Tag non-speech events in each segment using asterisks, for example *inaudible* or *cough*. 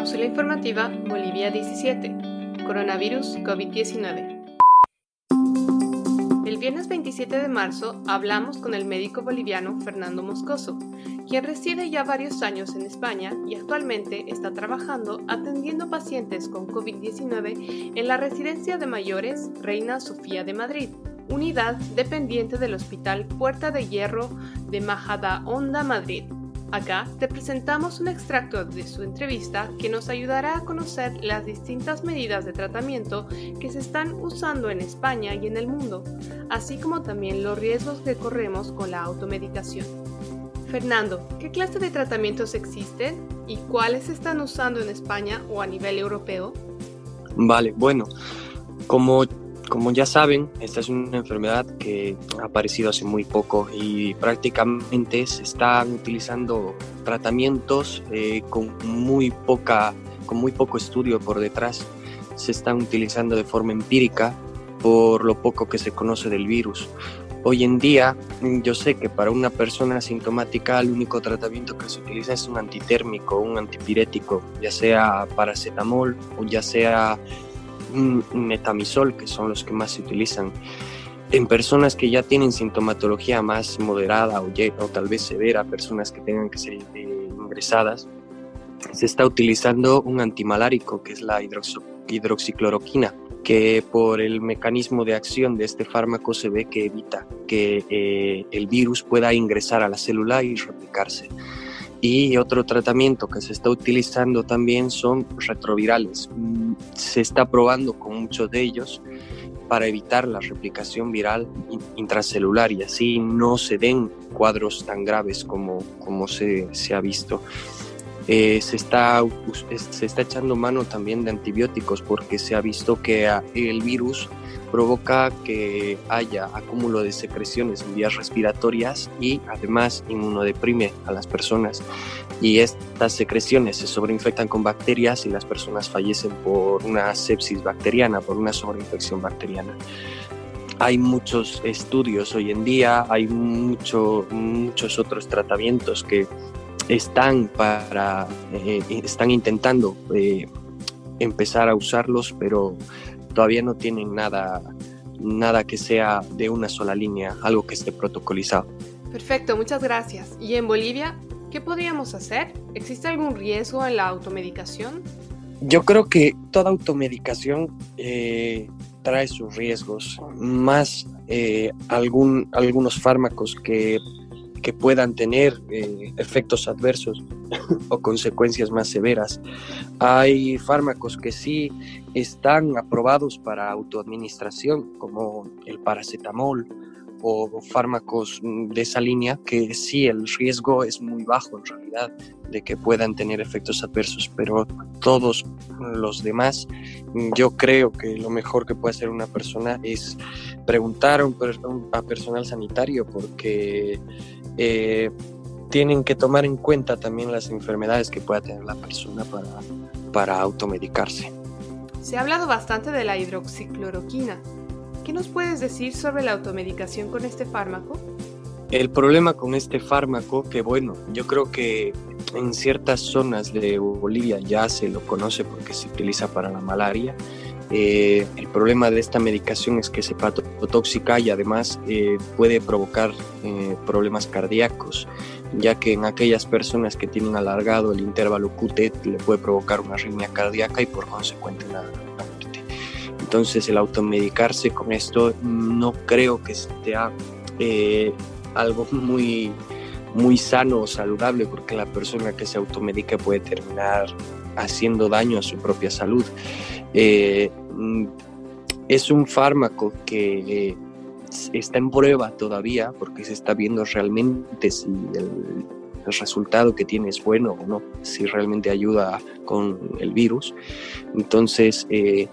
Cápsula informativa Bolivia 17. Coronavirus COVID-19. El viernes 27 de marzo hablamos con el médico boliviano Fernando Moscoso, quien reside ya varios años en España y actualmente está trabajando atendiendo pacientes con COVID-19 en la residencia de mayores Reina Sofía de Madrid, unidad dependiente del Hospital Puerta de Hierro de Majadahonda, Madrid. Acá te presentamos un extracto de su entrevista que nos ayudará a conocer las distintas medidas de tratamiento que se están usando en España y en el mundo, así como también los riesgos que corremos con la automedicación. Fernando, ¿qué clase de tratamientos existen y cuáles se están usando en España o a nivel europeo? Vale, bueno, como como ya saben, esta es una enfermedad que ha aparecido hace muy poco y prácticamente se están utilizando tratamientos eh, con, muy poca, con muy poco estudio por detrás. Se están utilizando de forma empírica por lo poco que se conoce del virus. Hoy en día yo sé que para una persona asintomática el único tratamiento que se utiliza es un antitérmico, un antipirético, ya sea paracetamol o ya sea metamisol, que son los que más se utilizan. En personas que ya tienen sintomatología más moderada o, tal vez severa, personas que tengan que ser eh, ingresadas, se está utilizando un antimalárico, que es la hidroxicloroquina, que por el mecanismo de acción de este fármaco se ve que evita que eh, el virus pueda ingresar a la célula y replicarse. Y otro tratamiento que se está utilizando también son retrovirales. Se está probando con muchos de ellos para evitar la replicación viral intracelular y así no se den cuadros tan graves como, como se, se ha visto. Eh, se, está, se está echando mano también de antibióticos porque se ha visto que el virus provoca que haya acúmulo de secreciones en vías respiratorias y además inmunodeprime a las personas. Y estas secreciones se sobreinfectan con bacterias y las personas fallecen por una sepsis bacteriana, por una sobreinfección bacteriana. Hay muchos estudios hoy en día, hay mucho, muchos otros tratamientos que están, para, eh, están intentando eh, empezar a usarlos, pero todavía no tienen nada, nada que sea de una sola línea, algo que esté protocolizado. Perfecto, muchas gracias. ¿Y en Bolivia qué podríamos hacer? ¿Existe algún riesgo en la automedicación? Yo creo que toda automedicación eh, trae sus riesgos, más algún, algunos fármacos que que puedan tener eh, efectos adversos o consecuencias más severas. Hay fármacos que sí están aprobados para autoadministración, como el paracetamol o fármacos de esa línea, que sí el riesgo es muy bajo en realidad de que puedan tener efectos adversos, pero todos los demás, yo creo que lo mejor que puede hacer una persona es preguntar a, un, a personal sanitario porque eh, tienen que tomar en cuenta también las enfermedades que pueda tener la persona para, para automedicarse. Se ha hablado bastante de la hidroxicloroquina. ¿Qué nos puedes decir sobre la automedicación con este fármaco? El problema con este fármaco, que bueno, yo creo que en ciertas zonas de Bolivia ya se lo conoce porque se utiliza para la malaria, eh, el problema de esta medicación es que es hepatotóxica y además eh, puede provocar eh, problemas cardíacos, ya que en aquellas personas que tienen alargado el intervalo QT le puede provocar una arritmia cardíaca y por consecuente muerte. Entonces el automedicarse con esto no creo que sea algo *laughs* muy, muy sano o saludable porque la persona que se automedica puede terminar haciendo daño a su propia salud. Eh, mm, es un fármaco que eh, está en prueba todavía porque se está viendo realmente si el, resultado que tiene es bueno o no, si realmente ayuda con el virus. Entonces, eh,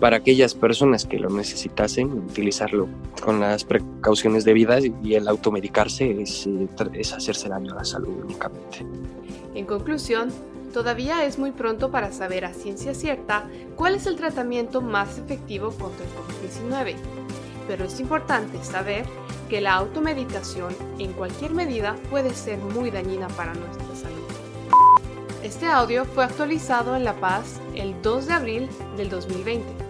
para aquellas personas que lo necesitasen, utilizarlo con las precauciones debidas y el automedicarse es, es hacerse daño a la salud únicamente. En conclusión, Todavía es muy pronto para saber a ciencia cierta cuál es el tratamiento más efectivo contra el COVID-19, pero es importante saber que la automedicación en cualquier medida puede ser muy dañina para nuestra salud. Este audio fue actualizado en La Paz el 2 de abril del 2020.